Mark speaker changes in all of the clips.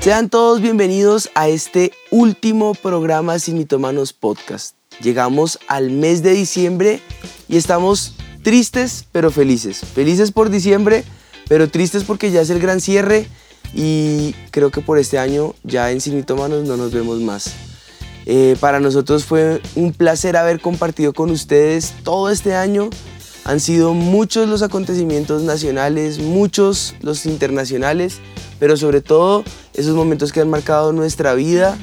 Speaker 1: Sean todos bienvenidos a este último programa Sin Mitomanos Podcast. Llegamos al mes de diciembre y estamos tristes pero felices. Felices por diciembre, pero tristes porque ya es el gran cierre y creo que por este año ya en Sin Mitómanos no nos vemos más. Eh, para nosotros fue un placer haber compartido con ustedes todo este año. Han sido muchos los acontecimientos nacionales, muchos los internacionales, pero sobre todo esos momentos que han marcado nuestra vida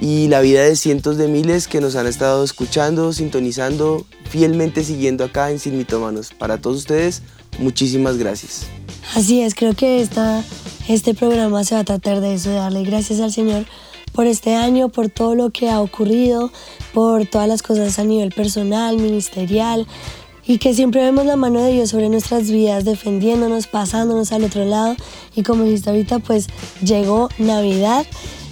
Speaker 1: y la vida de cientos de miles que nos han estado escuchando, sintonizando, fielmente siguiendo acá en Sin Mitómanos. Para todos ustedes, muchísimas gracias.
Speaker 2: Así es, creo que esta, este programa se va a tratar de eso, de darle gracias al Señor por este año, por todo lo que ha ocurrido, por todas las cosas a nivel personal, ministerial, y que siempre vemos la mano de Dios sobre nuestras vidas, defendiéndonos, pasándonos al otro lado. Y como dijiste ahorita, pues llegó Navidad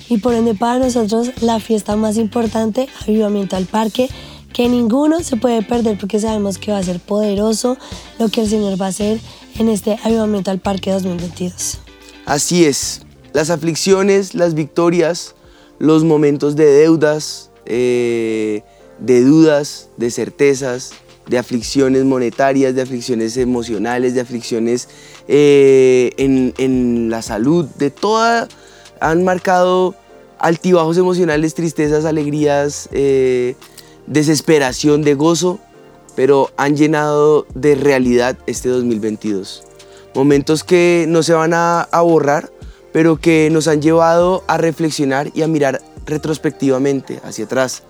Speaker 2: y por ende para nosotros la fiesta más importante, Avivamiento al Parque, que ninguno se puede perder porque sabemos que va a ser poderoso lo que el Señor va a hacer en este Avivamiento al Parque 2022.
Speaker 1: Así es, las aflicciones, las victorias, los momentos de deudas, eh, de dudas, de certezas, de aflicciones monetarias, de aflicciones emocionales, de aflicciones eh, en, la salud, de toda, han marcado altibajos emocionales, tristezas, alegrías, eh, desesperación, de gozo, pero han llenado de realidad este 2022. Momentos que no se van a, a borrar, pero que nos han llevado a reflexionar y a mirar retrospectivamente hacia atrás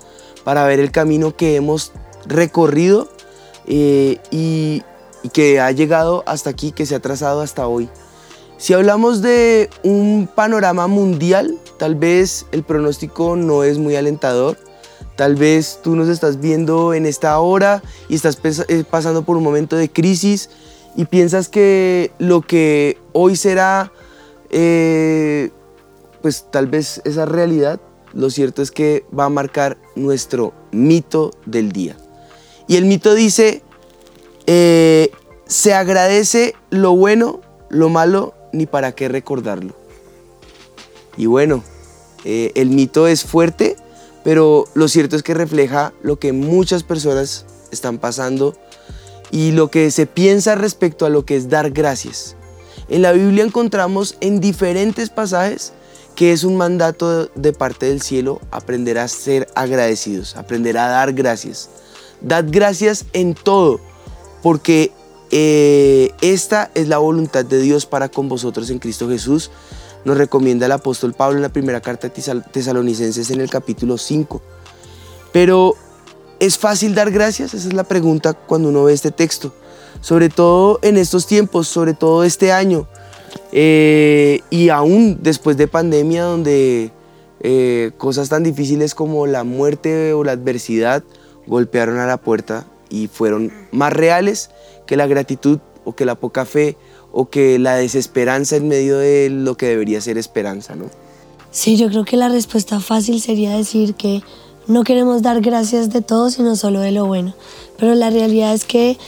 Speaker 1: para ver el camino que hemos recorrido eh, y, que ha llegado hasta aquí, que se ha trazado hasta hoy. Si hablamos de un panorama mundial, tal vez el pronóstico no es muy alentador. Tal vez tú nos estás viendo en esta hora y estás eh, pasando por un momento de crisis y piensas que lo que hoy será, eh, pues tal vez esa realidad, lo cierto es que va a marcar nuestro mito del día. Y el mito dice, eh, se agradece lo bueno, lo malo, ni para qué recordarlo. Y bueno, eh, el mito es fuerte, pero lo cierto es que refleja lo que muchas personas están pasando y lo que se piensa respecto a lo que es dar gracias. En la Biblia encontramos en diferentes pasajes que es un mandato de parte del cielo aprender a ser agradecidos, aprender a dar gracias. Dad gracias en todo, porque eh, esta es la voluntad de Dios para con vosotros en Cristo Jesús. Nos recomienda el apóstol Pablo en la primera carta de Tesalonicenses en el capítulo 5. Pero, ¿es fácil dar gracias? Esa es la pregunta cuando uno ve este texto. Sobre todo en estos tiempos, sobre todo este año. Eh, y aún después de pandemia, donde eh, cosas tan difíciles como la muerte o la adversidad golpearon a la puerta y fueron más reales que la gratitud o que la poca fe o que la desesperanza en medio de lo que debería ser esperanza, ¿no?
Speaker 2: Sí, yo creo que la respuesta fácil sería decir que no queremos dar gracias de todo, sino solo de lo bueno. Pero la realidad es que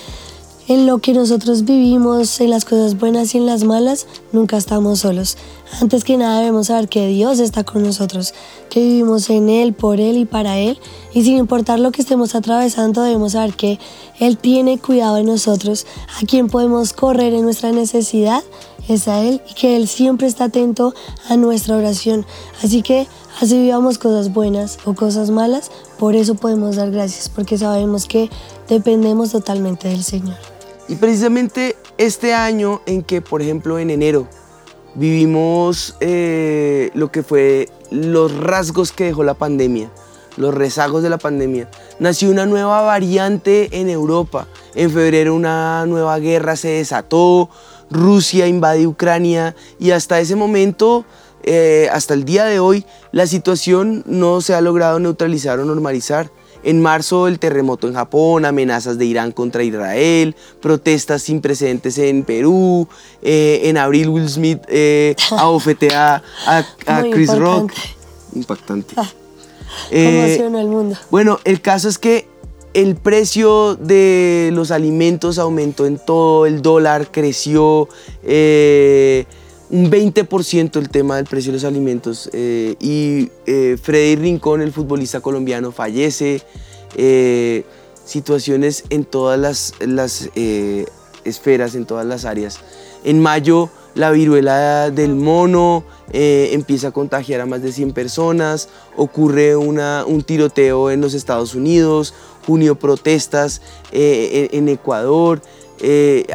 Speaker 2: en lo que nosotros vivimos, en las cosas buenas y en las malas, nunca estamos solos. Antes que nada debemos saber que Dios está con nosotros, que vivimos en Él, por Él y para Él. Y sin importar lo que estemos atravesando, debemos saber que Él tiene cuidado de nosotros, a quien podemos correr en nuestra necesidad es a Él y que Él siempre está atento a nuestra oración. Así que así vivamos cosas buenas o cosas malas, por eso podemos dar gracias, porque sabemos que dependemos totalmente del Señor.
Speaker 1: Y precisamente este año en que, por ejemplo, en enero vivimos eh, lo que fue los rasgos que dejó la pandemia, los rezagos de la pandemia, nació una nueva variante en Europa. En febrero una nueva guerra se desató, Rusia invade Ucrania y hasta ese momento, eh, hasta el día de hoy, la situación no se ha logrado neutralizar o normalizar. En marzo el terremoto en Japón, amenazas de Irán contra Israel, protestas sin precedentes en Perú, eh, en abril Will Smith eh, a, a, Chris Rock. Impactante. Ah. Eh,
Speaker 2: el mundo.
Speaker 1: Bueno, el caso es que el precio de los alimentos aumentó en todo, el dólar creció eh, un 20% el tema del precio de los alimentos eh, y eh, Freddy Rincón, el futbolista colombiano, fallece. eh, situaciones en todas las, las, eh, esferas, en todas las áreas. En mayo la viruela del mono empieza a contagiar a más de 100 personas, ocurre una- un tiroteo en los Estados Unidos, junio protestas en, en Ecuador,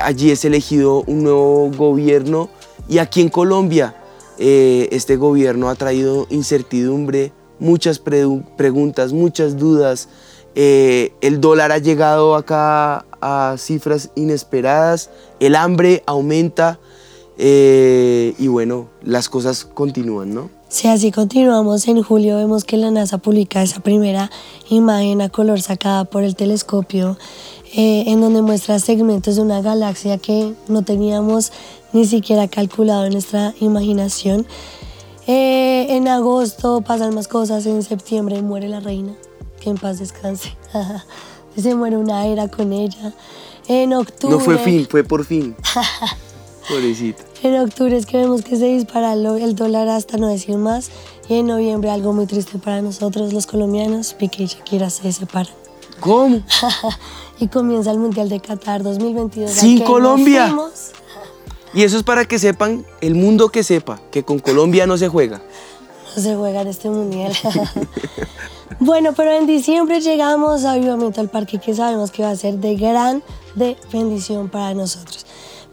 Speaker 1: allí es elegido un nuevo gobierno y aquí en Colombia eh, este gobierno ha traído incertidumbre, muchas pre- preguntas, muchas dudas. Eh, el dólar ha llegado acá a cifras inesperadas, el hambre aumenta eh, y bueno, las cosas continúan, ¿no?
Speaker 2: Si así continuamos, en julio vemos que la NASA publica esa primera imagen a color sacada por el telescopio, eh, en donde muestra segmentos de una galaxia que no teníamos ni siquiera calculado en nuestra imaginación. Eh, en agosto pasan más cosas, en septiembre muere la reina, que en paz descanse. Se muere una era con ella. En octubre...
Speaker 1: No fue fin, fue por fin. Pobrecito.
Speaker 2: En octubre es que vemos que se dispara el dólar hasta no decir más. Y en noviembre algo muy triste para nosotros los colombianos, Piqué y Shakira se separan.
Speaker 1: ¿Cómo?
Speaker 2: y comienza el Mundial de Qatar 2022. al
Speaker 1: Sin Colombia. Y eso es para que sepan, el mundo que sepa, que con Colombia no se juega.
Speaker 2: No se juega en este mundial. bueno, pero en diciembre llegamos a Avivamiento al Parque que sabemos que va a ser de gran de bendición para nosotros.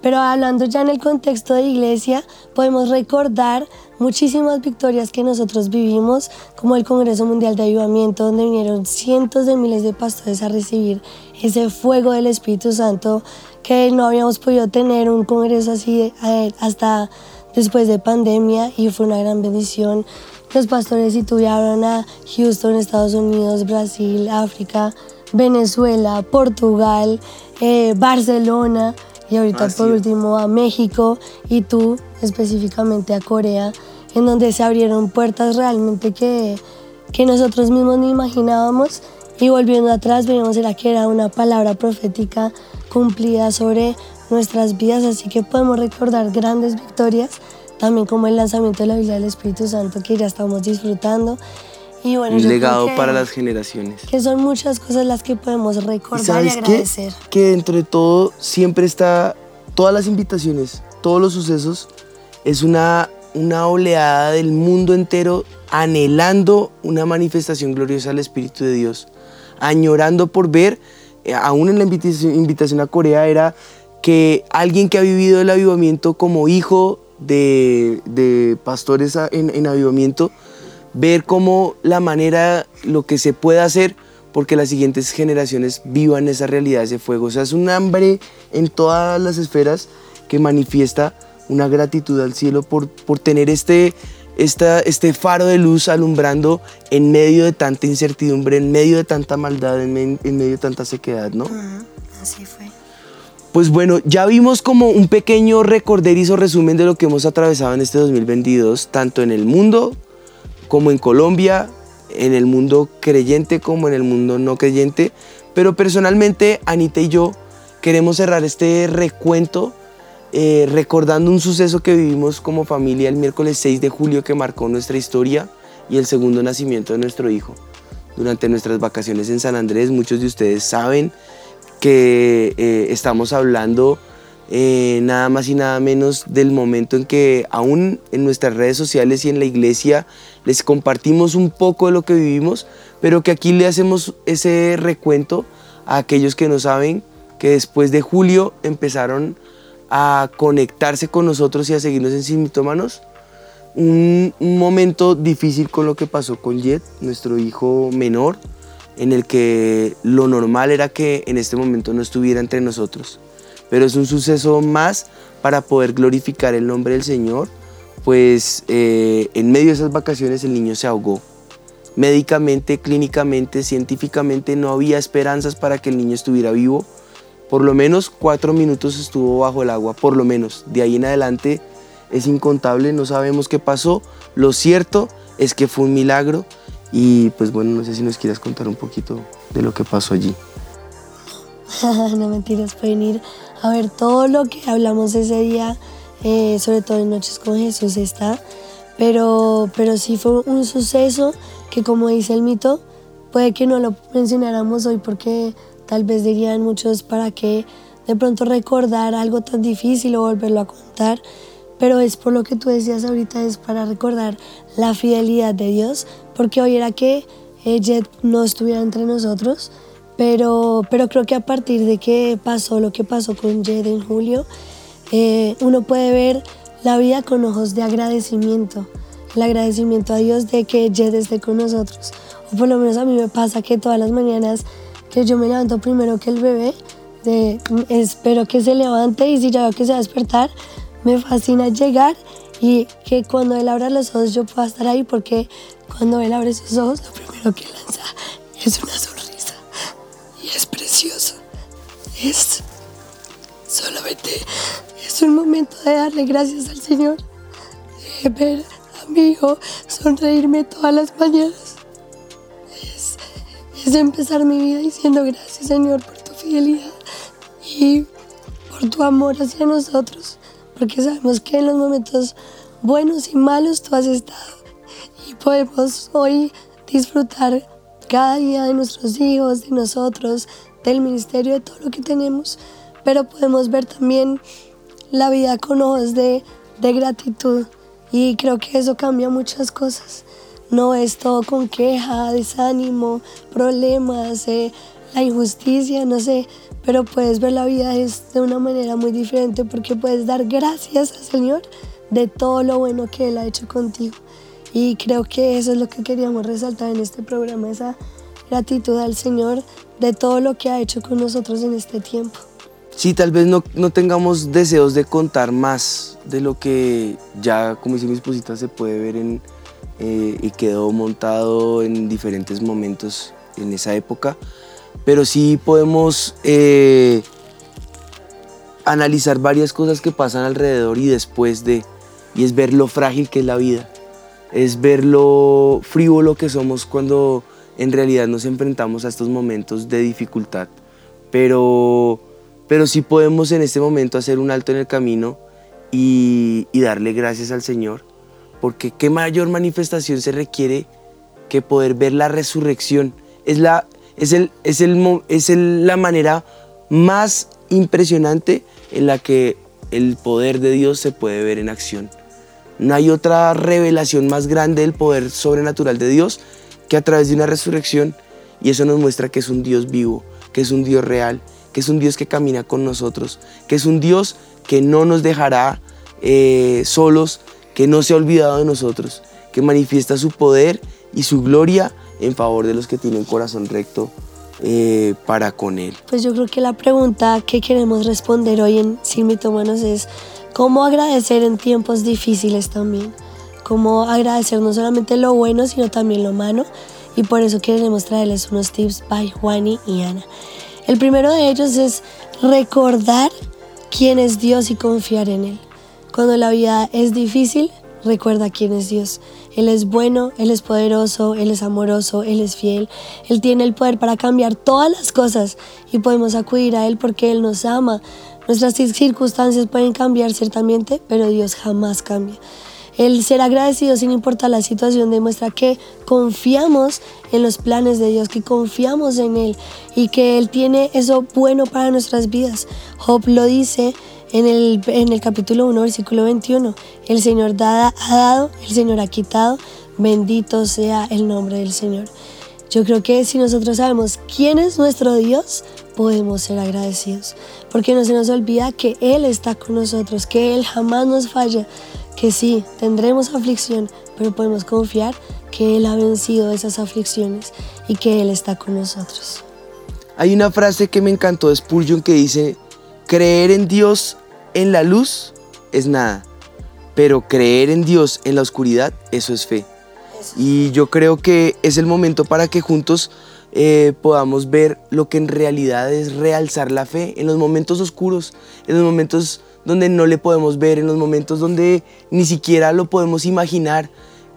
Speaker 2: Pero hablando ya en el contexto de iglesia, podemos recordar muchísimas victorias que nosotros vivimos, como el Congreso Mundial de Avivamiento, donde vinieron cientos de miles de pastores a recibir ese fuego del Espíritu Santo que no habíamos podido tener un congreso así eh, hasta después de pandemia y fue una gran bendición. Los pastores tuvieron a Houston, Estados Unidos, Brasil, África, Venezuela, Portugal, eh, Barcelona y ahorita por último a México y tú específicamente a Corea, en donde se abrieron puertas realmente que, que nosotros mismos ni imaginábamos. Y volviendo atrás, veíamos era que era una palabra profética cumplida sobre nuestras vidas, así que podemos recordar grandes victorias, también como el lanzamiento de la Biblia del Espíritu Santo que ya estamos disfrutando. Y bueno,
Speaker 1: Un legado para las generaciones.
Speaker 2: que son muchas cosas las que podemos
Speaker 1: ¿Y
Speaker 2: recordar y,
Speaker 1: sabes qué?
Speaker 2: agradecer.
Speaker 1: Que dentro de todo siempre está, todas las invitaciones, todos los sucesos, es una, una oleada del mundo entero anhelando una manifestación gloriosa del Espíritu de Dios, añorando por ver, eh, aún en la invitación, invitación a Corea era que alguien que ha vivido el avivamiento como hijo de, de pastores en, en avivamiento, ver cómo la manera, lo que se puede hacer, porque las siguientes generaciones vivan esa realidad, ese fuego. O sea, es un hambre en todas las esferas que manifiesta una gratitud al cielo por, por tener este, esta, este faro de luz alumbrando en medio de tanta incertidumbre, en medio de tanta maldad, en, me- en medio de tanta sequedad, ¿no?
Speaker 2: Así fue.
Speaker 1: Pues bueno, ya vimos como un pequeño recorderizo resumen de lo que hemos atravesado en este 2022, tanto en el mundo como en Colombia, en el mundo creyente como en el mundo no creyente. Pero personalmente, Anita y yo queremos cerrar este recuento eh, recordando un suceso que vivimos como familia el miércoles 6 de julio que marcó nuestra historia y el segundo nacimiento de nuestro hijo. Durante nuestras vacaciones en San Andrés, muchos de ustedes saben que eh, estamos hablando eh, nada más y nada menos del momento en que aún en nuestras redes sociales y en la iglesia les compartimos un poco de lo que vivimos, pero que aquí le hacemos ese recuento a aquellos que no saben que después de julio empezaron a conectarse con nosotros y a seguirnos en Sin Mitómanos. Un, un momento difícil con lo que pasó con Jet, nuestro hijo menor, en el que lo normal era que en este momento no estuviera entre nosotros. Pero es un suceso más para poder glorificar el nombre del Señor, pues eh, en medio de esas vacaciones el niño se ahogó. Médicamente, clínicamente, científicamente no había esperanzas para que el niño estuviera vivo. Por lo menos cuatro minutos estuvo bajo el agua, por lo menos. De ahí en adelante es incontable, no sabemos qué pasó. Lo cierto es que fue un milagro Y pues bueno, no sé si nos quieras contar un poquito de lo que pasó allí.
Speaker 2: no mentiras, pueden ir a ver todo lo que hablamos ese día, eh, sobre todo en Noches con Jesús está. Pero, pero sí fue un suceso que como dice el mito, puede que no lo mencionáramos hoy porque tal vez dirían muchos para qué de pronto recordar algo tan difícil o volverlo a contar, pero es por lo que tú decías ahorita, es para recordar la fidelidad de Dios, porque hoy era que eh, Jet no estuviera entre nosotros, pero, pero creo que a partir de que pasó lo que pasó con Jet en julio, eh, uno puede ver la vida con ojos de agradecimiento, el agradecimiento a Dios de que Jet esté con nosotros. O por lo menos a mí me pasa que todas las mañanas que yo me levanto primero que el bebé, espero que se levante y si ya veo que se va a despertar, me fascina llegar y que cuando él abra los ojos yo pueda estar ahí porque cuando él abre sus ojos lo primero que lanza es una sonrisa. Es solamente es un momento de darle gracias al Señor, de ver a mi hijo sonreírme todas las mañanas. Es, es empezar mi vida diciendo gracias Señor por tu fidelidad y por tu amor hacia nosotros, porque sabemos que en los momentos buenos y malos tú has estado y podemos hoy disfrutar cada día de nuestros hijos, de nosotros, del ministerio, de todo lo que tenemos, pero podemos ver también la vida con ojos de, de gratitud y creo que eso cambia muchas cosas. No es todo con queja, desánimo, problemas, eh, la injusticia, no sé, pero puedes ver la vida de una manera muy diferente porque puedes dar gracias al Señor de todo lo bueno que Él ha hecho contigo. Y creo que eso es lo que queríamos resaltar en este programa, esa gratitud al Señor de todo lo que ha hecho con nosotros en este tiempo.
Speaker 1: Sí, tal vez no, no tengamos deseos de contar más de lo que ya, como dice mi esposita, se puede ver en, eh, y quedó montado en diferentes momentos en esa época pero sí podemos eh, analizar varias cosas que pasan alrededor y después de, y es ver lo frágil que es la vida, es ver lo frívolo que somos cuando en realidad nos enfrentamos a estos momentos de dificultad, pero, pero sí podemos en este momento hacer un alto en el camino y, y darle gracias al Señor, porque qué mayor manifestación se requiere que poder ver la resurrección. Es la, es, el, es, el, es la manera más impresionante en la que el poder de Dios se puede ver en acción. No hay otra revelación más grande del poder sobrenatural de Dios que a través de una resurrección y eso nos muestra que es un Dios vivo, que es un Dios real, que es un Dios que camina con nosotros, que es un Dios que no nos dejará eh, solos, que no se ha olvidado de nosotros, que manifiesta su poder y su gloria en favor de los que tienen corazón recto eh, para con Él.
Speaker 2: Pues yo creo que la pregunta que queremos responder hoy en Sin Mitomanos es cómo agradecer en tiempos difíciles también. Cómo agradecer no solamente lo bueno, sino también lo malo. Y por eso queremos traerles unos tips by Juani y Ana. El primero de ellos es recordar quién es Dios y confiar en Él. Cuando la vida es difícil, recuerda quién es Dios. Él es bueno, Él es poderoso, Él es amoroso, Él es fiel. Él tiene el poder para cambiar todas las cosas y podemos acudir a Él porque Él nos ama. Nuestras circunstancias pueden cambiar ciertamente, pero Dios jamás cambia. El ser agradecido sin importar la situación demuestra que confiamos en los planes de Dios, que confiamos en Él y que Él tiene eso bueno para nuestras vidas. Job lo dice en el, en el capítulo 1, versículo 21, el Señor ha dado, el Señor ha quitado, bendito sea el nombre del Señor. Yo creo que si nosotros sabemos quién es nuestro Dios, podemos ser agradecidos, porque no se nos olvida que Él está con nosotros, que Él jamás nos falla, que sí, tendremos aflicción, pero podemos confiar que Él ha vencido esas aflicciones y que Él está con nosotros.
Speaker 1: Hay una frase que me encantó de Spurgeon que dice, creer en Dios en la luz es nada, pero creer en Dios en la oscuridad, eso es fe. Y yo creo que es el momento para que juntos eh, podamos ver lo que en realidad es realzar la fe en los momentos oscuros, en los momentos donde no le podemos ver, en los momentos donde ni siquiera lo podemos imaginar.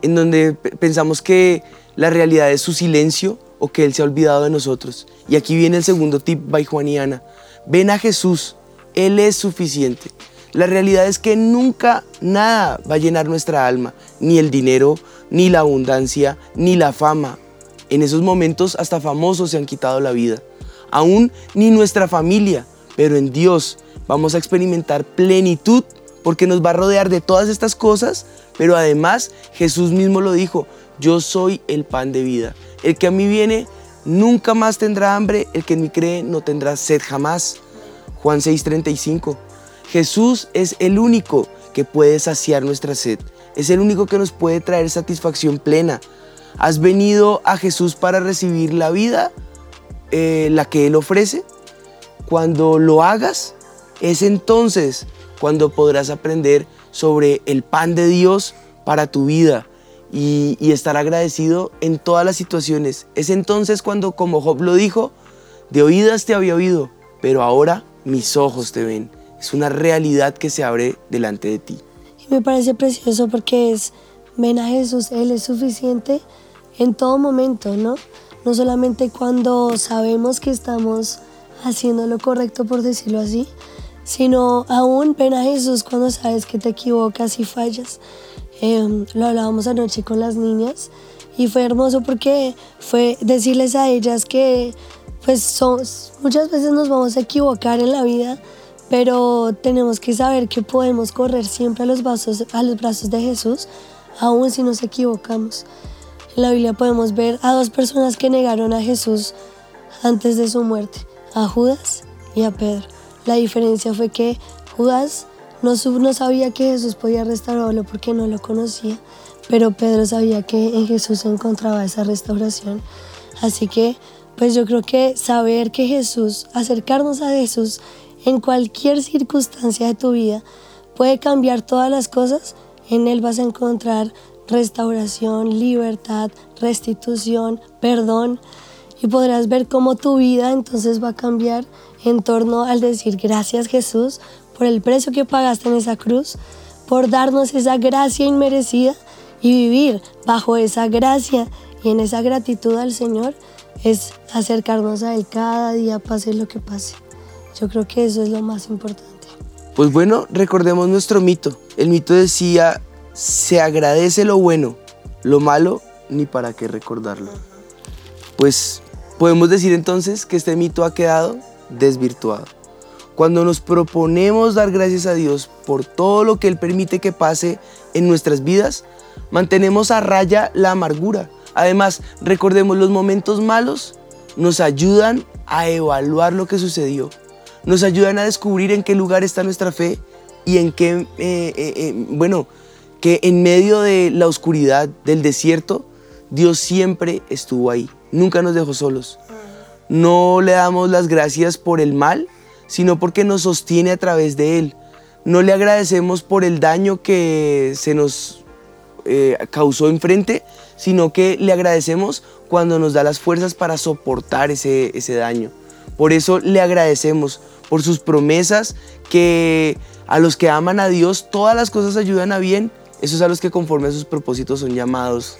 Speaker 1: en donde pensamos que la realidad es su silencio o que Él se ha olvidado de nosotros. Y aquí viene el segundo tip by Juaniana. Ven a Jesús, Él es suficiente. La realidad es que nunca nada va a llenar nuestra alma, ni el dinero, ni la abundancia, ni la fama. En esos momentos hasta famosos se han quitado la vida. Aún ni nuestra familia, pero en Dios vamos a experimentar plenitud porque nos va a rodear de todas estas cosas, pero además Jesús mismo lo dijo, yo soy el pan de vida. El que a mí viene nunca más tendrá hambre, el que en mí cree no tendrá sed jamás. Juan 6:35. Jesús es el único que puede saciar nuestra sed, es el único que nos puede traer satisfacción plena. ¿Has venido a Jesús para recibir la vida, eh, la que Él ofrece? Cuando lo hagas, es entonces cuando podrás aprender sobre el pan de Dios para tu vida y, estar agradecido en todas las situaciones. Es entonces cuando, como Job lo dijo, de oídas te había oído, pero ahora mis ojos te ven. Es una realidad que se abre delante de ti.
Speaker 2: Y me parece precioso porque es, ven a Jesús, Él es suficiente en todo momento, ¿no? No solamente cuando sabemos que estamos haciendo lo correcto, por decirlo así, sino aún ven a Jesús cuando sabes que te equivocas y fallas. Em, lo hablábamos anoche con las niñas y fue hermoso porque fue decirles a ellas que pues son, muchas veces nos vamos a equivocar en la vida, pero tenemos que saber que podemos correr siempre a los, brazos, a los brazos de Jesús, aun si nos equivocamos. En la Biblia podemos ver a dos personas que negaron a Jesús antes de su muerte, a Judas y a Pedro. La diferencia fue que Judas no, no sabía que Jesús podía restaurarlo porque no lo conocía, pero Pedro sabía que en Jesús se encontraba esa restauración. Así que, pues yo creo que saber que Jesús, acercarnos a Jesús en cualquier circunstancia de tu vida, puede cambiar todas las cosas. En Él vas a encontrar restauración, libertad, restitución, perdón y podrás ver cómo tu vida entonces va a cambiar en torno al decir gracias Jesús por el precio que pagaste en esa cruz, por darnos esa gracia inmerecida y vivir bajo esa gracia y en esa gratitud al Señor es acercarnos a Él cada día, pase lo que pase. Yo creo que eso es lo más importante.
Speaker 1: Pues bueno, recordemos nuestro mito. El mito decía, se agradece lo bueno, lo malo ni para qué recordarlo. Pues podemos decir entonces que este mito ha quedado desvirtuado. Cuando nos proponemos dar gracias a Dios por todo lo que Él permite que pase en nuestras vidas, mantenemos a raya la amargura. Además, recordemos los momentos malos nos ayudan a evaluar lo que sucedió, nos ayudan a descubrir en qué lugar está nuestra fe y en qué, eh, eh, eh, bueno, que en medio de la oscuridad del desierto, Dios siempre estuvo ahí, nunca nos dejó solos. No le damos las gracias por el mal, sino porque nos sostiene a través de él. No le agradecemos por el daño que se nos eh, causó enfrente, sino que le agradecemos cuando nos da las fuerzas para soportar ese, ese daño. Por eso le agradecemos por sus promesas que a los que aman a Dios todas las cosas ayudan a bien. Esos a los que conforme a sus propósitos son llamados.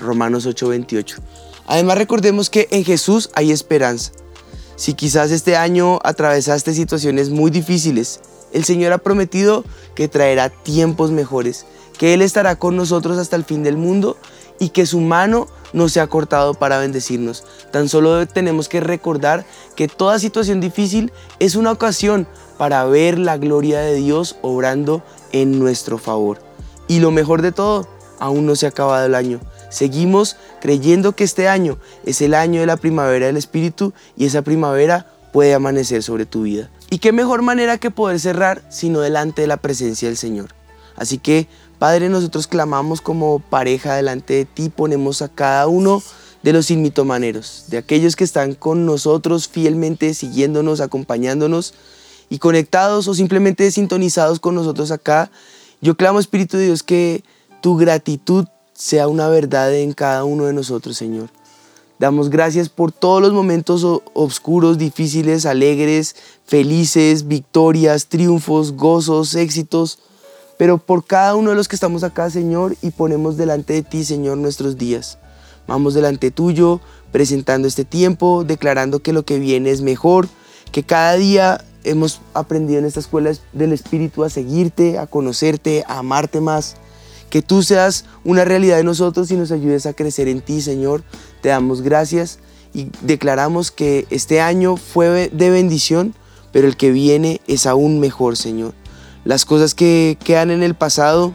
Speaker 1: Romanos 8:28. Además recordemos que en Jesús hay esperanza. Si quizás este año atravesaste situaciones muy difíciles, el Señor ha prometido que traerá tiempos mejores, que Él estará con nosotros hasta el fin del mundo y que su mano no se ha cortado para bendecirnos. Tan solo tenemos que recordar que toda situación difícil es una ocasión para ver la gloria de Dios obrando en nuestro favor. Y lo mejor de todo, aún no se ha acabado el año. Seguimos creyendo que este año es el año de la primavera del Espíritu y esa primavera puede amanecer sobre tu vida. Y qué mejor manera que poder cerrar sino delante de la presencia del Señor. Así que, Padre, nosotros clamamos como pareja delante de ti, ponemos a cada uno de los inmitomaneros, de aquellos que están con nosotros fielmente, siguiéndonos, acompañándonos y conectados o simplemente sintonizados con nosotros acá. Yo clamo, Espíritu de Dios, que tu gratitud sea una verdad en cada uno de nosotros, Señor. Damos gracias por todos los momentos oscuros, difíciles, alegres, felices, victorias, triunfos, gozos, éxitos. pero por cada uno de los que estamos acá, Señor, y ponemos delante de ti, Señor, nuestros días. Vamos delante tuyo, presentando este tiempo, declarando que lo que viene es mejor, que cada día hemos aprendido en esta escuela del Espíritu a seguirte, a conocerte, a amarte más. Que tú seas una realidad de nosotros y nos ayudes a crecer en ti, Señor. Te damos gracias y declaramos que este año fue de bendición, pero el que viene es aún mejor, Señor. Las cosas que quedan en el pasado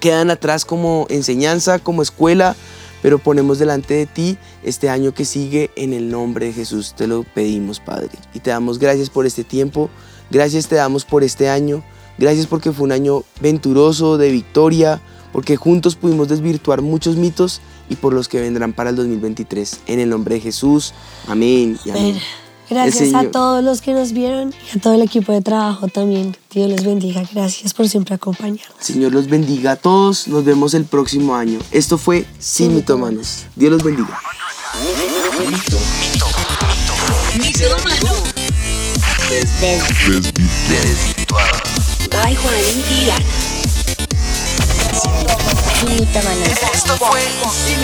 Speaker 1: quedan atrás como enseñanza, como escuela, pero ponemos delante de ti este año que sigue en el nombre de Jesús. Te lo pedimos, Padre. Y te damos gracias por este tiempo, gracias te damos por este año, gracias porque fue un año venturoso, de victoria, porque juntos pudimos desvirtuar muchos mitos y por los que vendrán para el 2023. En el nombre de Jesús. Amén. Y amén.
Speaker 2: Gracias a todos los que nos vieron y a todo el equipo de trabajo también. Dios los bendiga. Gracias por siempre acompañarnos.
Speaker 1: Señor los bendiga a todos. Nos vemos el próximo año. Esto fue Sin Mitómanos. Dios los bendiga.
Speaker 3: Bye, Juan y Esto fue Sin